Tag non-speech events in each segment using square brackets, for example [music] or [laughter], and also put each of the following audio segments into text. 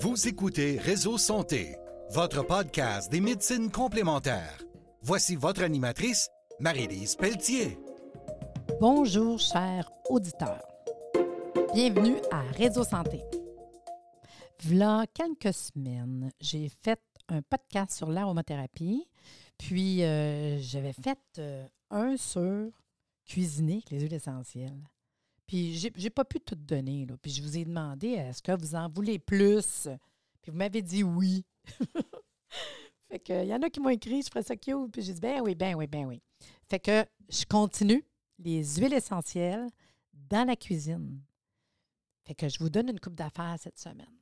Vous écoutez Réseau Santé, votre podcast des médecines complémentaires. Voici votre animatrice, Marie-Lise Pelletier. Bonjour, chers auditeurs. Bienvenue à Réseau Santé. Voilà quelques semaines, j'ai fait un podcast sur l'aromathérapie, puis euh, j'avais fait euh, un sur cuisiner les huiles essentielles. Puis j'ai, pas pu tout donner, là. Puis je vous ai demandé est-ce que vous en voulez plus? Puis vous m'avez dit oui. [laughs] fait que il y en a qui m'ont écrit, je ferais ça cute. Puis j'ai dit ben oui, ben oui, ben oui. Fait que je continue les huiles essentielles dans la cuisine. Fait que je vous donne une coupe d'affaires cette semaine.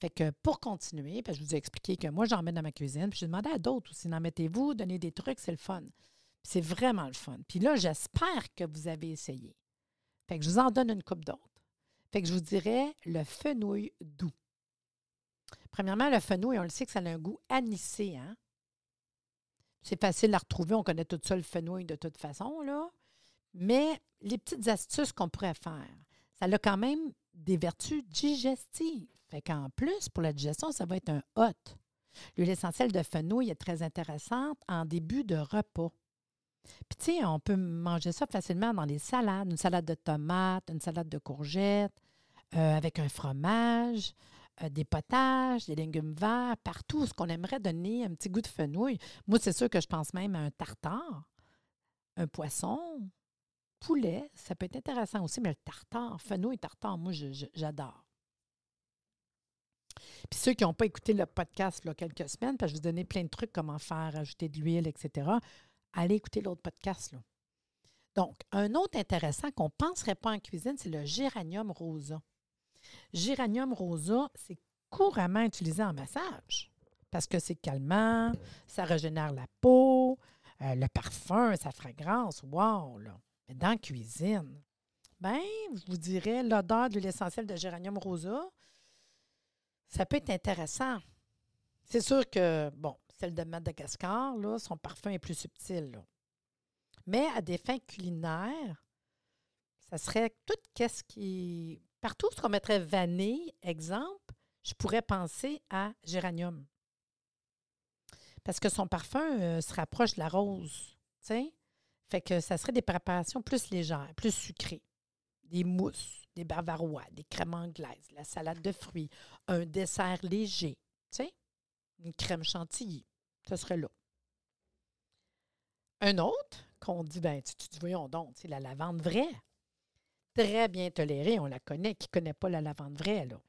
Fait que pour continuer, que je vous ai expliqué que moi, j'en mets dans ma cuisine, puis je demandé à d'autres aussi, n'en mettez-vous, donnez des trucs, c'est le fun. C'est vraiment le fun. Puis là, j'espère que vous avez essayé. Fait que je vous en donne une coupe d'autres. Fait que je vous dirais le fenouil doux. Premièrement, le fenouil, on le sait que ça a un goût anisé, hein? C'est facile à retrouver, on connaît tout ça, le fenouil de toute façon, là. Mais les petites astuces qu'on pourrait faire, ça a quand même des vertus digestives. Fait qu'en plus, pour la digestion, ça va être un hot. L'huile essentielle de fenouil est très intéressante en début de repas. Puis, tu sais, on peut manger ça facilement dans les salades, une salade de tomates, une salade de courgettes, euh, avec un fromage, euh, des potages, des légumes verts, partout, ce qu'on aimerait donner un petit goût de fenouil. Moi, c'est sûr que je pense même à un tartare, un poisson, poulet, ça peut être intéressant aussi, mais le tartare, fenouil tartare, moi, j'adore. Puis ceux qui n'ont pas écouté le podcast il y a quelques semaines, parce que je vous donnais plein de trucs, comment faire, ajouter de l'huile, etc., allez écouter l'autre podcast. Là. Donc, un autre intéressant qu'on ne penserait pas en cuisine, c'est le géranium rosa. Géranium rosa, c'est couramment utilisé en massage parce que c'est calmant, ça régénère la peau, euh, le parfum, sa fragrance, wow! Là. Mais dans la cuisine, ben, je vous dirais, l'odeur de l'huile essentielle de géranium rosa, ça peut être intéressant. C'est sûr que, bon, celle de Madagascar, là, son parfum est plus subtil. Mais à des fins culinaires, ça serait tout qu'est-ce qui. Partout ce qu'on mettrait vanille, exemple, je pourrais penser à géranium. Parce que son parfum euh, se rapproche de la rose. sais? Fait que ça serait des préparations plus légères, plus sucrées. Des mousses, des bavarois, des crèmes anglaises, la salade de fruits, un dessert léger. Une crème chantilly. Ce serait là. Un autre qu'on dit, ben, tu, tu voyons donc, c'est la lavande vraie. Très bien tolérée, on la connaît. Qui ne connaît pas la lavande vraie, là?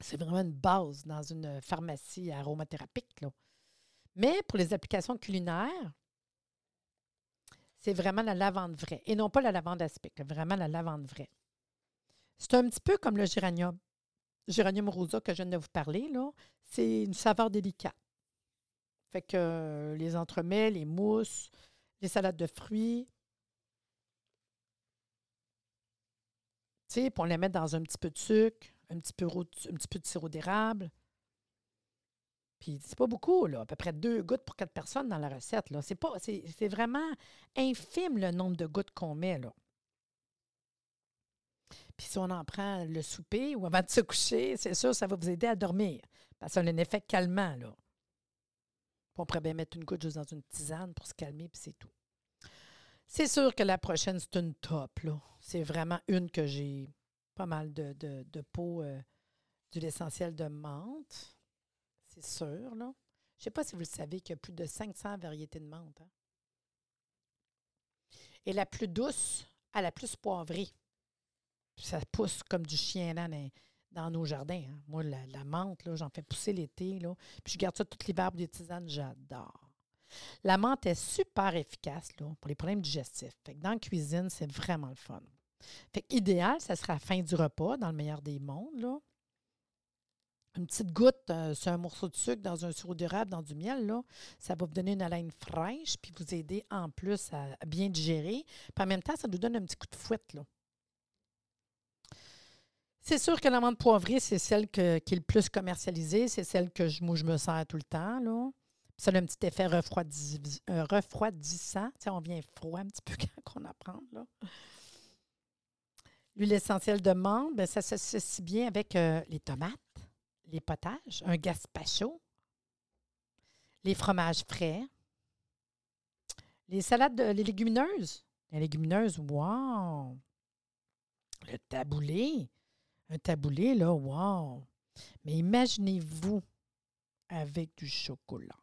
C'est vraiment une base dans une pharmacie aromathérapique, là. Mais pour les applications culinaires, c'est vraiment la lavande vraie. Et non pas la lavande aspic, vraiment la lavande vraie. C'est un petit peu comme le géranium. Géranium rosa que je viens de vous parler, c'est une saveur délicate. Fait que euh, les entremets, les mousses, les salades de fruits, tu sais, on les met dans un petit peu de sucre, un petit peu, de sirop d'érable. Puis c'est pas beaucoup, là, à peu près deux gouttes pour quatre personnes dans la recette. Là. C'est, c'est vraiment infime le nombre de gouttes qu'on met. Là. Puis si on en prend le souper ou avant de se coucher, c'est sûr, ça va vous aider à dormir. Parce ça a un effet calmant, là. On pourrait bien mettre une goutte juste dans une tisane pour se calmer, puis c'est tout. C'est sûr que la prochaine, c'est une top. C'est vraiment une que j'ai pas mal de, de, de pots euh, d'huile de menthe. C'est sûr, là. Je ne sais pas si vous le savez qu'il y a plus de 500 variétés de menthe. hein. Et la plus douce à la plus poivrée. Ça pousse comme du chien là dans, nos jardins. hein. Moi, la, menthe, j'en fais pousser l'été. Puis je garde ça tout l'hiver pour des tisanes. J'adore. La menthe est super efficace là, pour les problèmes digestifs. Dans la cuisine, c'est vraiment le fun. Fait que idéal, ça sera à la fin du repas, dans le meilleur des mondes. Là. Une petite goutte euh, sur un morceau de sucre dans un sirop d'érable, dans du miel, là, ça va vous donner une haleine fraîche, puis vous aider en plus à bien digérer. Puis en même temps, ça nous donne un petit coup de fouette. Là. C'est sûr que la menthe poivrée, c'est celle qui est le plus commercialisée. C'est celle que je, me sers tout le temps. Là. Ça a un petit effet euh, refroidissant. On vient froid un petit peu [laughs] quand on apprend. Là. L'huile essentielle de menthe, ben, ça s'associe bien avec euh, les tomates, les potages, un gazpacho, les fromages frais, les salades, de, les légumineuses. Les légumineuses, wow! Le taboulé. Un taboulé, là, wow! Mais imaginez-vous avec du chocolat.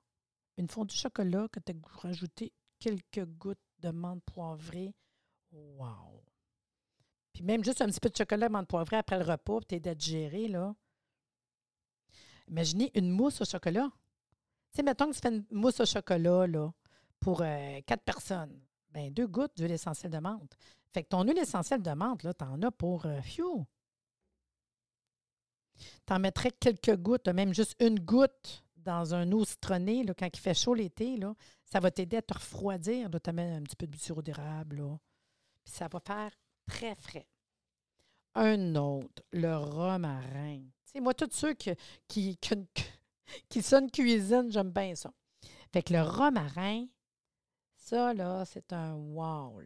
Une fondue du chocolat que tu as rajouté quelques gouttes de menthe poivrée. Wow! Puis même juste un petit peu de chocolat menthe poivrée après le repas, puis tu es digéré, là. Imaginez une mousse au chocolat. Tu sais, mettons que tu fais une mousse au chocolat, là, pour euh, quatre personnes. Bien, deux gouttes d'huile essentielle de menthe. Fait que ton huile essentielle de menthe, là, t'en as pour euh, Tu T'en mettrais quelques gouttes, même juste une goutte dans un eau citronnée, là, quand il fait chaud l'été, là, ça va t'aider à te refroidir. Tu mets un petit peu de sirop d'érable, Puis ça va faire très frais. Un autre, le romarin. Sais, moi, tous ceux qui, [laughs] qui, qui, cuisine, j'aime bien ça. Fait le romarin, ça, là, c'est un wow.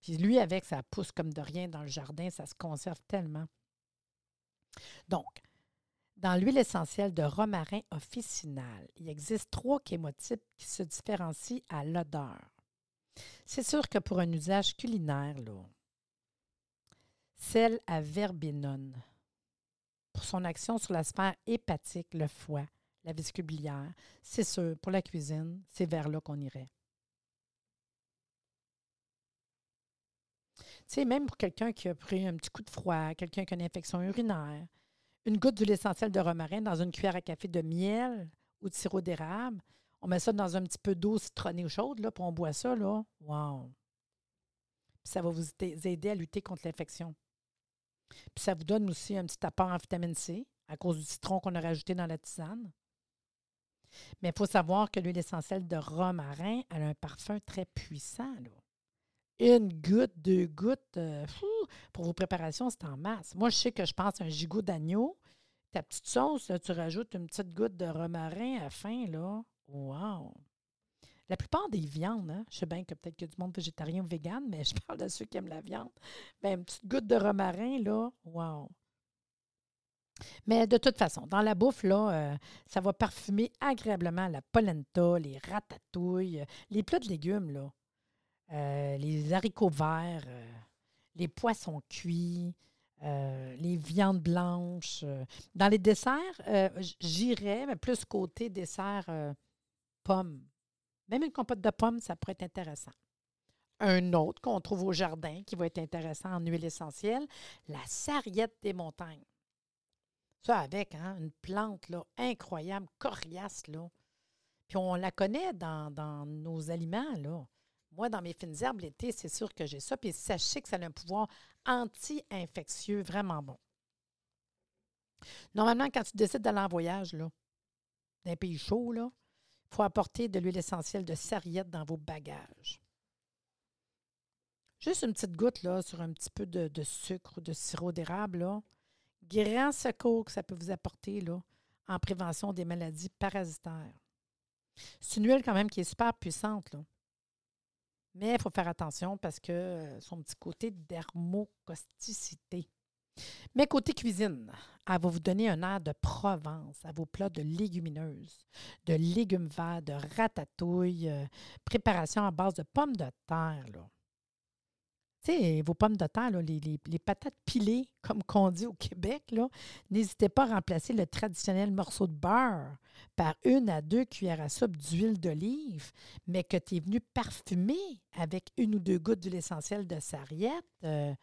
Puis lui, avec, ça pousse comme de rien dans le jardin, ça se conserve tellement. Donc, dans l'huile essentielle de romarin officinal, il existe trois chémotypes qui se différencient à l'odeur. C'est sûr que pour un usage culinaire, là, celle à verbinone, pour son action sur la sphère hépatique, le foie, la vésicule c'est sûr, pour la cuisine, c'est vers là qu'on irait. Sais, même pour quelqu'un qui a pris un petit coup de froid, quelqu'un qui a une infection urinaire, une goutte d'huile essentielle de romarin dans une cuillère à café de miel ou de sirop d'érable. On met ça dans un petit peu d'eau citronnée ou chaude, là, puis on boit ça, là. Wow! Puis ça va vous aider à lutter contre l'infection. Puis ça vous donne aussi un petit apport en vitamine C à cause du citron qu'on a rajouté dans la tisane. Mais il faut savoir que l'huile essentielle de romarin a un parfum très puissant. Une goutte, deux gouttes, euh, pour vos préparations, c'est en masse. Moi, je sais que je pense à un gigot d'agneau. Ta petite sauce, tu rajoutes une petite goutte de romarin à fin, là. Wow! La plupart des viandes, hein, je sais bien que peut-être qu'il y a du monde végétarien ou vegan, mais je [laughs] parle de ceux qui aiment la viande. Bien, une petite goutte de romarin, là, wow! Mais de toute façon, dans la bouffe, là, euh, ça va parfumer agréablement la polenta, les ratatouilles, les plats de légumes, là. Euh, les haricots verts, euh, les poissons cuits, euh, les viandes blanches. Dans les desserts, j'irais, mais plus côté dessert pommes. Même une compote de pommes, ça pourrait être intéressant. Un autre qu'on trouve au jardin qui va être intéressant en huile essentielle, la sarriette des montagnes. Ça avec hein, une plante incroyable, coriace. Là. Puis on la connaît dans, dans nos aliments. Là. Moi, dans mes fines herbes, l'été, c'est sûr que j'ai ça. Puis sachez que ça a un pouvoir anti-infectieux vraiment bon. Normalement, quand tu décides d'aller en voyage, là, dans un pays chaud, il faut apporter de l'huile essentielle de sarriette dans vos bagages. Juste une petite goutte là, sur un petit peu de, sucre ou de sirop d'érable. Grand secours que ça peut vous apporter là, en prévention des maladies parasitaires. C'est une huile quand même qui est super puissante. Là. Mais il faut faire attention parce que euh, son petit côté dermocosticité. Mais côté cuisine, elle va vous donner un air de Provence à vos plats de légumineuses, de légumes verts, de ratatouille, euh, préparation à base de pommes de terre. Tu sais, vos pommes de terre, les, patates pilées, [laughs] comme qu'on dit au Québec, n'hésitez pas à remplacer le traditionnel morceau de beurre par une à deux cuillères à soupe d'huile d'olive, mais que tu es venu parfumer avec une ou deux gouttes d'huile essentielle de sarriette. Euh,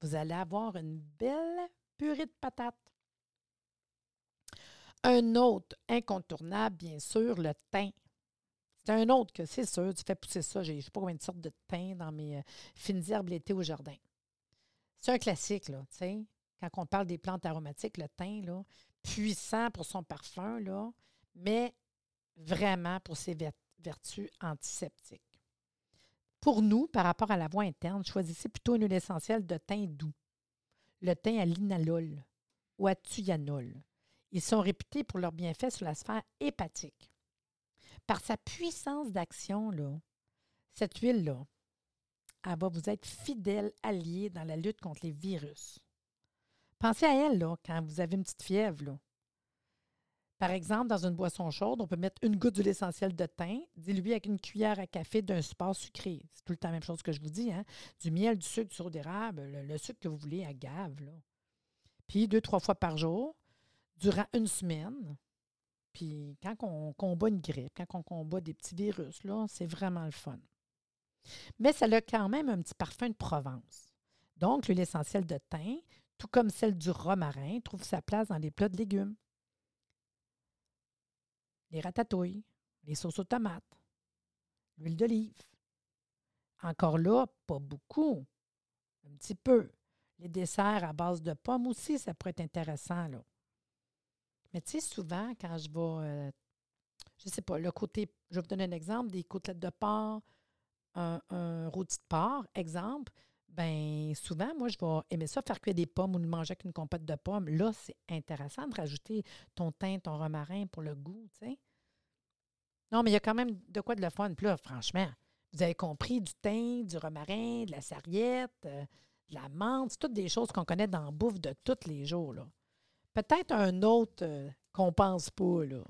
vous allez avoir une belle purée de patates. Un autre incontournable, bien sûr, le thym. C'est un autre que c'est sûr, tu fais pousser ça. Je ne sais pas combien de sortes de thym dans mes euh, fines herbes l'été au jardin. C'est un classique, là. Quand on parle des plantes aromatiques, le thym, là, puissant pour son parfum, là, mais vraiment pour ses vertus antiseptiques. Pour nous, par rapport à la voie interne, choisissez plutôt une huile essentielle de thym doux, le thym à linalol ou à thuyanol. Ils sont réputés pour leurs bienfaits sur la sphère hépatique par sa puissance d'action, cette huile-là, elle va vous être fidèle alliée dans la lutte contre les virus. Pensez à elle, quand vous avez une petite fièvre. Par exemple, dans une boisson chaude, on peut mettre une goutte d'huile essentielle de thym, diluée avec une cuillère à café d'un support sucré. C'est tout le temps la même chose que je vous dis. Hein? Du miel, du sucre, du sirop d'érable, le, sucre que vous voulez à gave. Puis deux, trois fois par jour, durant une semaine. Puis quand on combat une grippe, quand on combat des petits virus, c'est vraiment le fun. Mais ça a quand même un petit parfum de Provence. Donc, l'huile essentielle de thym, tout comme celle du romarin, trouve sa place dans les plats de légumes les ratatouilles, les sauces aux tomates, l'huile d'olive. Encore là, pas beaucoup, un petit peu. Les desserts à base de pommes aussi, ça pourrait être intéressant. Là. Mais tu sais, souvent, quand je vais, euh, je sais pas, le côté, je vais vous donner un exemple, des côtelettes de porc, un, un rôti de porc, exemple, ben souvent, moi, je vais aimer ça, faire cuire des pommes ou de manger avec une compote de pommes. Là, c'est intéressant de rajouter ton thym, ton romarin pour le goût, tu sais. Non, mais il y a quand même de quoi de le fun. Puis là, franchement, vous avez compris, du thym, du romarin, de la sarriette, euh, de la menthe, toutes des choses qu'on connaît dans la bouffe de tous les jours, là. Peut-être un autre euh, qu'on pense pas, là.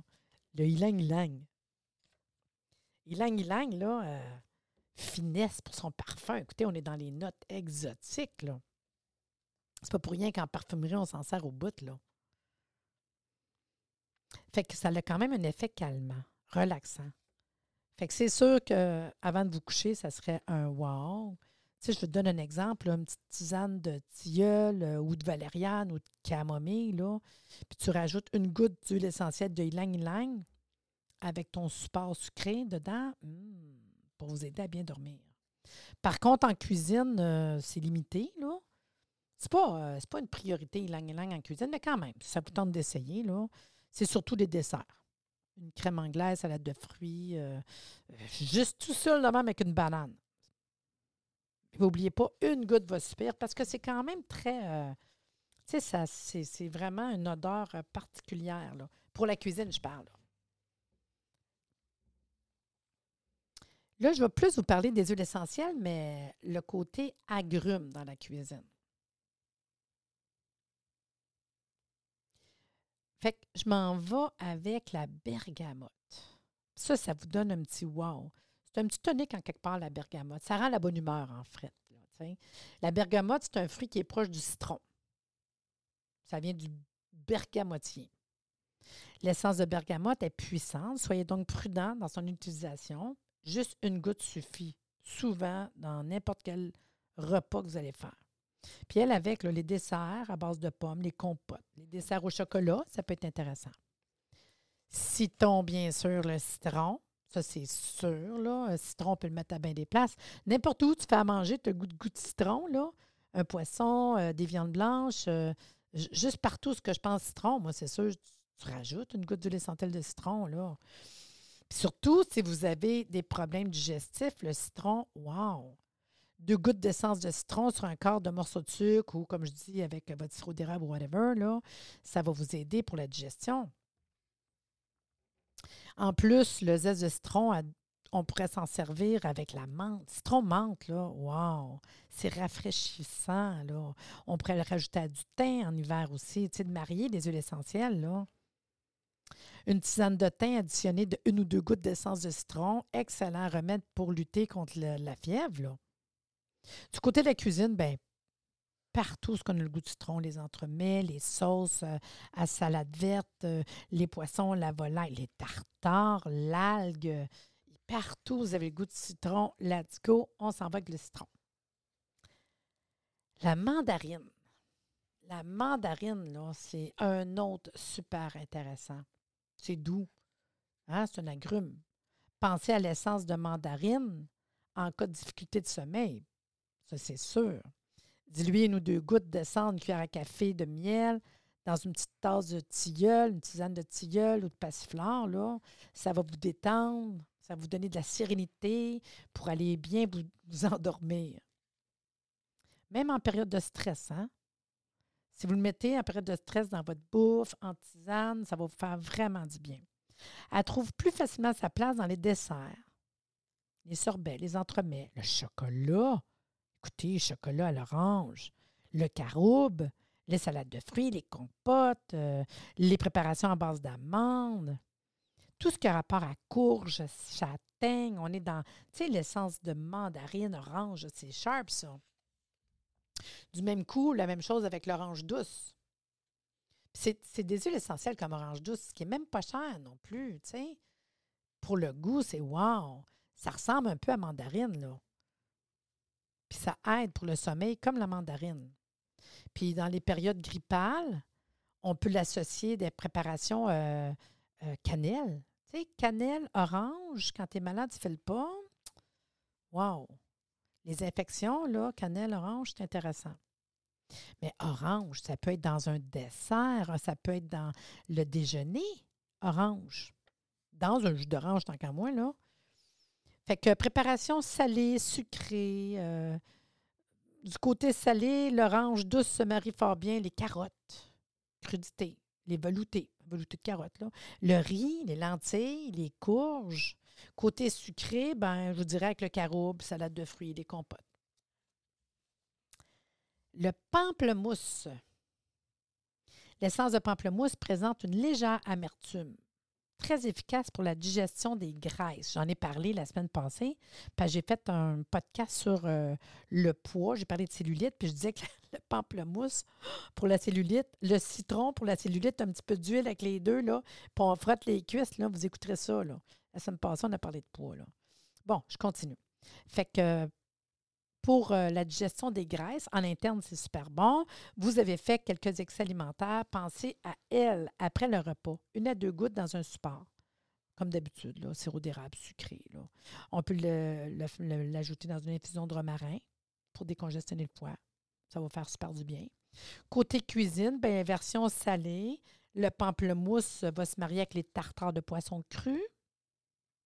Le ylang-ylang. Ylang-ylang, là... Euh, finesse pour son parfum. Écoutez, on est dans les notes exotiques, là. C'est pas pour rien qu'en parfumerie, on s'en sert au bout, là. Fait que ça a quand même un effet calmant, relaxant. Fait que c'est sûr qu'avant de vous coucher, ça serait un wow. Sais, je vous donne un exemple, une petite tisane de tilleul euh, ou de valériane ou de camomille, là. Puis tu rajoutes une goutte d'huile essentielle de ylang-ylang avec ton support sucré dedans. Hum pour vous aider à bien dormir. Par contre, en cuisine, euh, c'est limité, là. C'est pas, euh, pas une priorité ylang en cuisine, mais quand même, ça vous tente d'essayer, là. C'est surtout des desserts. Une crème anglaise, salade de fruits, juste tout seul, même avec une banane. N'oubliez pas, une goutte va suffire parce que c'est quand même très. tu sais, c'est vraiment une odeur particulière. Là. Pour la cuisine, je parle. Là, je vais plus vous parler des huiles essentielles, mais le côté agrumes dans la cuisine. Fait que je m'en vais avec la bergamote. Ça, ça vous donne un petit wow. C'est un petit tonique en quelque part, la bergamote. Ça rend la bonne humeur, en fait. la bergamote, c'est un fruit qui est proche du citron. Ça vient du bergamotier. L'essence de bergamote est puissante. Soyez donc prudent dans son utilisation. Juste une goutte suffit, souvent dans n'importe quel repas que vous allez faire. Puis elle, avec les desserts à base de pommes, les compotes, les desserts au chocolat, ça peut être intéressant. Citron, bien sûr, le citron. Ça, c'est sûr. Là. citron, on peut le mettre à bien des places. N'importe où tu fais à manger, tu as goût de goût de citron, là. Un poisson, euh, des viandes blanches, euh, juste partout ce que je pense citron, moi, c'est sûr, tu, rajoutes une goutte d'huile essentielle de citron, là surtout, si vous avez des problèmes digestifs, le citron, wow! Deux gouttes d'essence de citron sur un quart de morceau de sucre ou, comme je dis, avec votre sirop d'érable ou whatever, là, ça va vous aider pour la digestion. En plus, le zeste de citron, on pourrait s'en servir avec la menthe. Citron menthe, là, wow! C'est rafraîchissant, là. On pourrait le rajouter à du thym en hiver aussi. Tu sais, de marier des huiles essentielles, là. Une tisane de thym additionnée de une ou deux gouttes d'essence de citron, excellent remède pour lutter contre la fièvre. Du côté de la cuisine, ben partout ce qu'on a le goût de citron, les entremets, les sauces euh, à salade verte, euh, les poissons, la volaille, les tartares, l'algue. Partout, vous avez le goût de citron. Go, on s'en va avec le citron. La mandarine. La mandarine, là, c'est un autre super intéressant. C'est doux. Hein? C'est un agrume. Pensez à l'essence de mandarine en cas de difficulté de sommeil. Ça, c'est sûr. Diluez une ou deux gouttes d'essence, une cuillère à café de miel dans une petite tasse de tilleul, une tisane de tilleul ou de passiflore. Là. Ça va vous détendre, ça va vous donner de la sérénité pour aller bien vous, vous endormir. Même en période de stress, hein? Si vous le mettez en période de stress dans votre bouffe, en tisane, ça va vous faire vraiment du bien. Elle trouve plus facilement sa place dans les desserts, les sorbets, les entremets, le chocolat. Écoutez, chocolat à l'orange, le caroube, les salades de fruits, les compotes, euh, les préparations à base d'amandes, tout ce qui a rapport à courge, châtaigne, on est dans, tu l'essence de mandarine, orange, c'est sharp, ça. Du même coup, la même chose avec l'orange douce. C'est des huiles essentielles comme orange douce, ce qui n'est même pas cher non plus, tu. Pour le goût, c'est wow! Ça ressemble un peu à mandarine, là. Puis ça aide pour le sommeil comme la mandarine. Puis dans les périodes grippales, on peut l'associer des préparations euh, euh, cannelle. Tu sais, cannelle, orange, quand tu es malade, tu fais le pas. Wow! Les infections, là, cannelle, orange, c'est intéressant. Mais orange, ça peut être dans un dessert, ça peut être dans le déjeuner, orange. Dans un jus d'orange, tant qu'à moi, là. Fait que préparation salée, sucrée. Euh, du côté salé, l'orange douce se marie fort bien. Les carottes, crudités, les veloutés, veloutés de carottes, là. Le riz, les lentilles, les courges. Côté sucré, ben, je vous dirais avec le caroube, salade de fruits, les compotes. Le pamplemousse. L'essence de pamplemousse présente une légère amertume, très efficace pour la digestion des graisses. J'en ai parlé la semaine passée, j'ai fait un podcast sur euh, le poids. J'ai parlé de cellulite, puis je disais que [laughs] le pamplemousse pour la cellulite, le citron pour la cellulite, un petit peu d'huile avec les deux, là, puis on frotte les cuisses, là, vous écouterez ça. Là. La semaine passée, on a parlé de poids. Là. Bon, je continue. Fait que pour euh, la digestion des graisses. En interne, c'est super bon. Vous avez fait quelques excès alimentaires. Pensez à elle après le repas. Une à deux gouttes dans un support. Comme d'habitude, sirop d'érable sucré. On peut l'ajouter dans une infusion de romarin pour décongestionner le foie. Ça va faire super du bien. Côté cuisine, bien, version salée, le pamplemousse va se marier avec les tartares de poisson cru.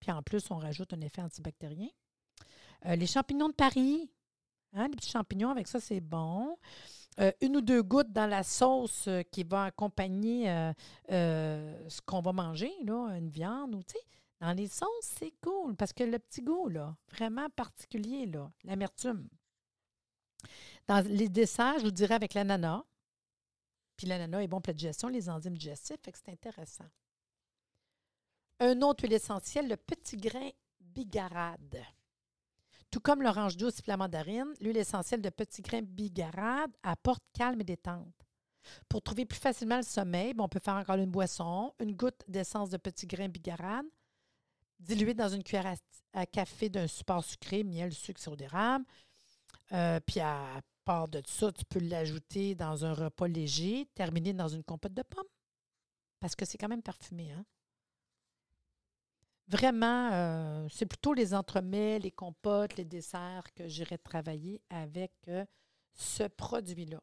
Puis en plus, on rajoute un effet antibactérien. Euh, les champignons de Paris, Hein, les petits champignons, avec ça, c'est bon. Euh, une ou deux gouttes dans la sauce euh, qui va accompagner euh, ce qu'on va manger, là, une viande ou, tu sais, dans les sauces, c'est cool parce que le petit goût, vraiment particulier, là, l'amertume. Dans les desserts, je vous dirais avec l'ananas. Puis l'ananas est bon pour la digestion, les enzymes digestifs, fait que c'est intéressant. Un autre huile essentielle, le petit grain bigarade. Tout comme l'orange douce et la mandarine, l'huile essentielle de petits grains bigarade apporte calme et détente. Pour trouver plus facilement le sommeil, on peut faire encore une boisson, une goutte d'essence de petits grains bigarade, diluée dans une cuillère à, café d'un support sucré, miel, sucre, sirop d'érable. Euh, puis à part de ça, tu peux l'ajouter dans un repas léger, terminé dans une compote de pommes. Parce que c'est quand même parfumé, hein? Vraiment, euh, c'est plutôt les entremets, les compotes, les desserts que j'irai travailler avec euh, ce produit-là.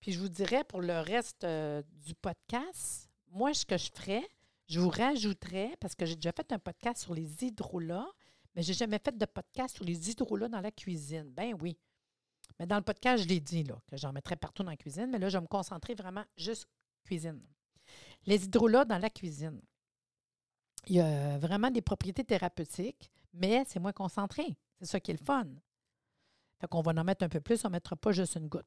Puis je vous dirais pour le reste euh, du podcast, moi, ce que je ferais, je vous rajouterais, parce que j'ai déjà fait un podcast sur les hydrolats, mais je n'ai jamais fait de podcast sur les hydrolats dans la cuisine. Ben oui. Mais dans le podcast, je l'ai dit, là, que j'en mettrais partout dans la cuisine, mais là, je vais me concentrer vraiment juste cuisine. Les hydrolats dans la cuisine il y a vraiment des propriétés thérapeutiques, mais c'est moins concentré. C'est ça qui est le fun. Fait va en mettre un peu plus, on ne mettra pas juste une goutte.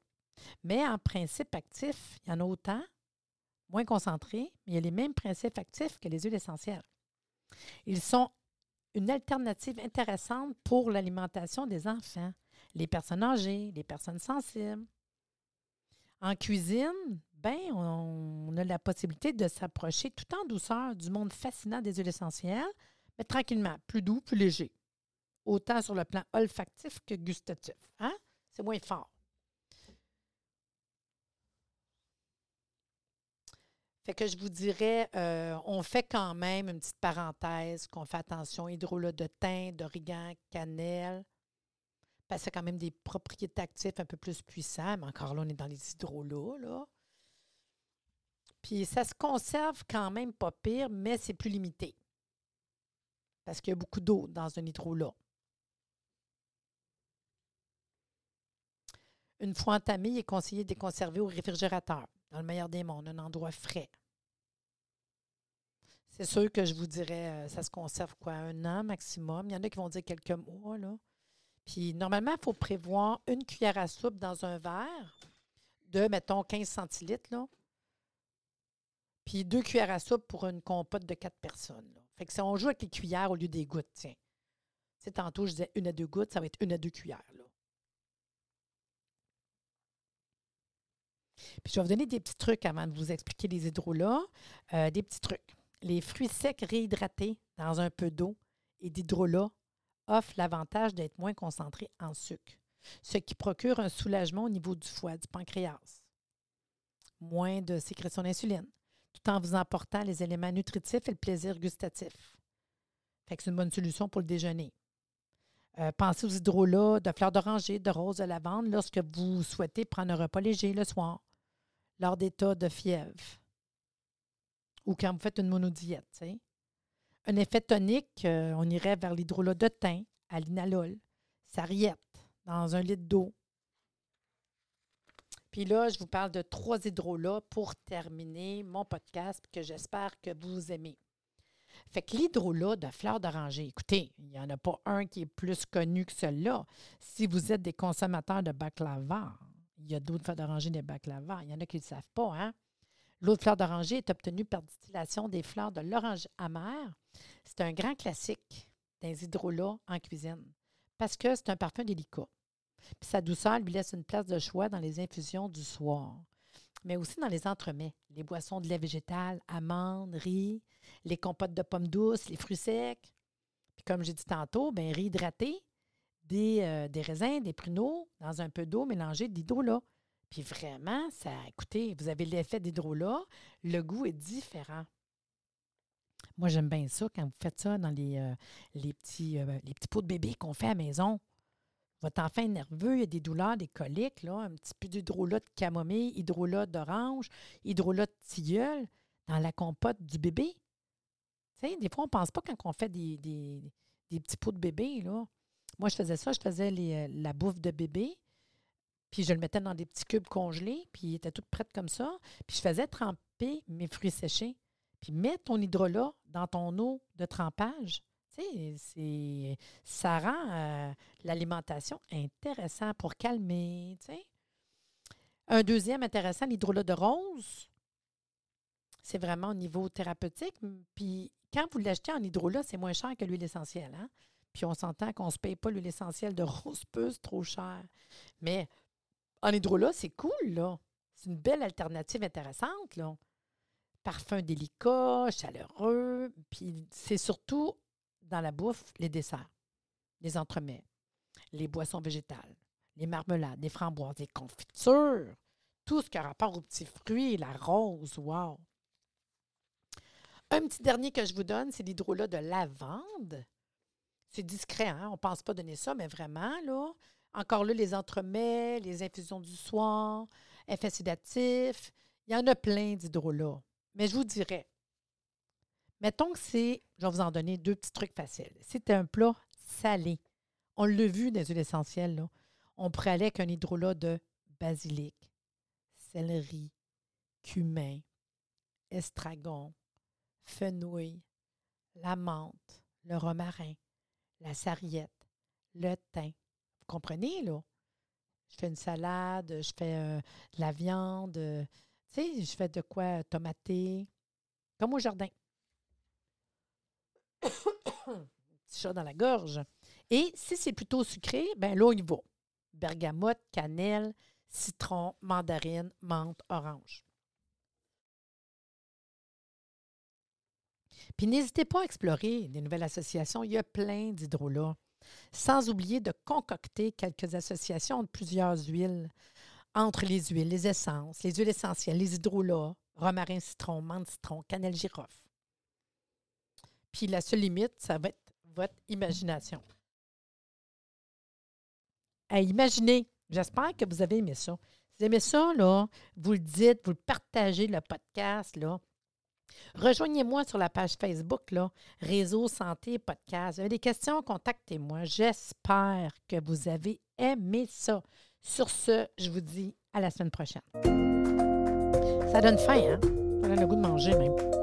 Mais en principe actif, il y en a autant, moins concentrés, mais il y a les mêmes principes actifs que les huiles essentielles. Ils sont une alternative intéressante pour l'alimentation des enfants, les personnes âgées, les personnes sensibles. En cuisine, ben, on, a la possibilité de s'approcher tout en douceur du monde fascinant des huiles essentielles, mais tranquillement, plus doux, plus léger. Autant sur le plan olfactif que gustatif. Hein? C'est moins fort. Fait que je vous dirais, euh, on fait quand même une petite parenthèse qu'on fait attention, hydrolat de thym, d'origan, cannelle. Parce que c'est quand même des propriétés actives un peu plus puissantes, mais encore là, on est dans les hydrolats, là. Puis ça se conserve quand même pas pire, mais c'est plus limité. Parce qu'il y a beaucoup d'eau dans un hydrolat. Une fois entamé, il est conseillé de les conserver au réfrigérateur, dans le meilleur des mondes, un endroit frais. C'est sûr que je vous dirais, euh, ça se conserve quoi, un an maximum. Il y en a qui vont dire quelques mois, là. Puis normalement, il faut prévoir une cuillère à soupe dans un verre de, mettons, 15 centilitres, là. Puis deux cuillères à soupe pour une compote de quatre personnes. Fait que si on joue avec les cuillères au lieu des gouttes, tiens. Tu sais, tantôt, je disais une à deux gouttes, ça va être une à deux cuillères. Là. Puis je vais vous donner des petits trucs avant de vous expliquer les hydrolats. Euh, des petits trucs. Les fruits secs réhydratés dans un peu d'eau et d'hydrolat offrent l'avantage d'être moins concentrés en sucre, ce qui procure un soulagement au niveau du foie, du pancréas. Moins de sécrétion d'insuline, tout en vous emportant les éléments nutritifs et le plaisir gustatif. Fait c'est une bonne solution pour le déjeuner. Euh, pensez aux hydrolats de fleurs d'oranger, de rose, de lavande lorsque vous souhaitez prendre un repas léger le soir, lors des tas de fièvre ou quand vous faites une monodiète. Un effet tonique, euh, on irait vers l'hydrolat de thym, à l'inalol, sarriette, dans un litre d'eau. Puis là, je vous parle de trois hydrolats pour terminer mon podcast que j'espère que vous aimez. Fait que l'hydrolat de fleurs d'oranger, écoutez, il n'y en a pas un qui est plus connu que celui-là. Si vous êtes des consommateurs de baklava, il y a d'autres fleurs d'oranger des baklava. Il y en a qui ne le savent pas, hein? L'eau de fleur d'oranger est obtenue par distillation des fleurs de l'orange amère. C'est un grand classique des hydrolats en cuisine parce que c'est un parfum délicat. Puis sa douceur lui laisse une place de choix dans les infusions du soir, mais aussi dans les entremets, les boissons de lait végétal, amandes, riz, les compotes de pommes douces, les fruits secs. Puis comme j'ai dit tantôt, ben réhydrater des, euh, des raisins, des pruneaux dans un peu d'eau mélangée d'hydrolat. Puis vraiment, ça, écoutez, vous avez l'effet d'hydrolat, le goût est différent. Moi, j'aime bien ça quand vous faites ça dans les, euh, euh, les petits pots de bébé qu'on fait à la maison. Votre enfant est nerveux, il y a des douleurs, des coliques, là, un petit peu d'hydrolat de camomille, hydrolat d'orange, hydrolat de tilleul dans la compote du bébé. Des fois, on ne pense pas quand on fait des, des, des petits pots de bébé. Là. Moi, je faisais ça, je faisais euh, la bouffe de bébé, puis je le mettais dans des petits cubes congelés, puis il était tout prêt comme ça. Puis je faisais tremper mes fruits séchés. Puis mets ton hydrolat dans ton eau de trempage. C'est, ça rend euh, l'alimentation intéressant pour calmer. Un deuxième intéressant, l'hydrolat de rose. C'est vraiment au niveau thérapeutique. Puis quand vous l'achetez en hydrolat, c'est moins cher que l'huile essentielle. Hein? Puis on s'entend qu'on ne se paye pas l'huile essentielle de [laughs] rose puce trop cher. Mais en hydrolat, c'est cool, là. C'est une belle alternative intéressante, là. Parfum délicat, chaleureux. Puis c'est surtout dans la bouffe, les desserts, les entremets, les boissons végétales, les marmelades, les framboises, les confitures, tout ce qui a rapport aux petits fruits, la rose, wow. Un petit dernier que je vous donne, c'est l'hydrolat de lavande. C'est discret, hein? on ne pense pas donner ça, mais vraiment, là, encore là, les entremets, les infusions du soir, effets sédatifs, il y en a plein d'hydrolats. Mais je vous dirais, mettons que c'est, je vais vous en donner deux petits trucs faciles. C'est un plat salé. On l'a vu dans les huiles essentielles, là. On pourrait aller avec un hydrolat de basilic, céleri, cumin, estragon, fenouil, la menthe, le romarin, la sarriette, le thym. Vous comprenez, là? Je fais une salade, je fais euh, de la viande, euh, tu sais, je fais de quoi tomater, comme au jardin. Petit chat dans la gorge. Et si c'est plutôt sucré, ben là, y va. Bergamote, cannelle, citron, mandarine, menthe, orange. Puis n'hésitez pas à explorer des nouvelles associations. Il y a plein d'hydrolats. Sans oublier de concocter quelques associations de plusieurs huiles, entre les huiles, les essences, les huiles essentielles, les hydrolats, romarin, citron, menthe, citron, cannelle, girofle. Puis la seule limite, ça va être votre imagination. À imaginer. J'espère que vous avez aimé ça. Si vous aimez ça, là, vous le dites, vous le partagez, le podcast, là. Rejoignez-moi sur la page Facebook, là, Réseau Santé Podcast. Vous avez des questions, contactez-moi. J'espère que vous avez aimé ça. Sur ce, je vous dis à la semaine prochaine. Ça donne faim, hein? Ça donne le goût de manger même.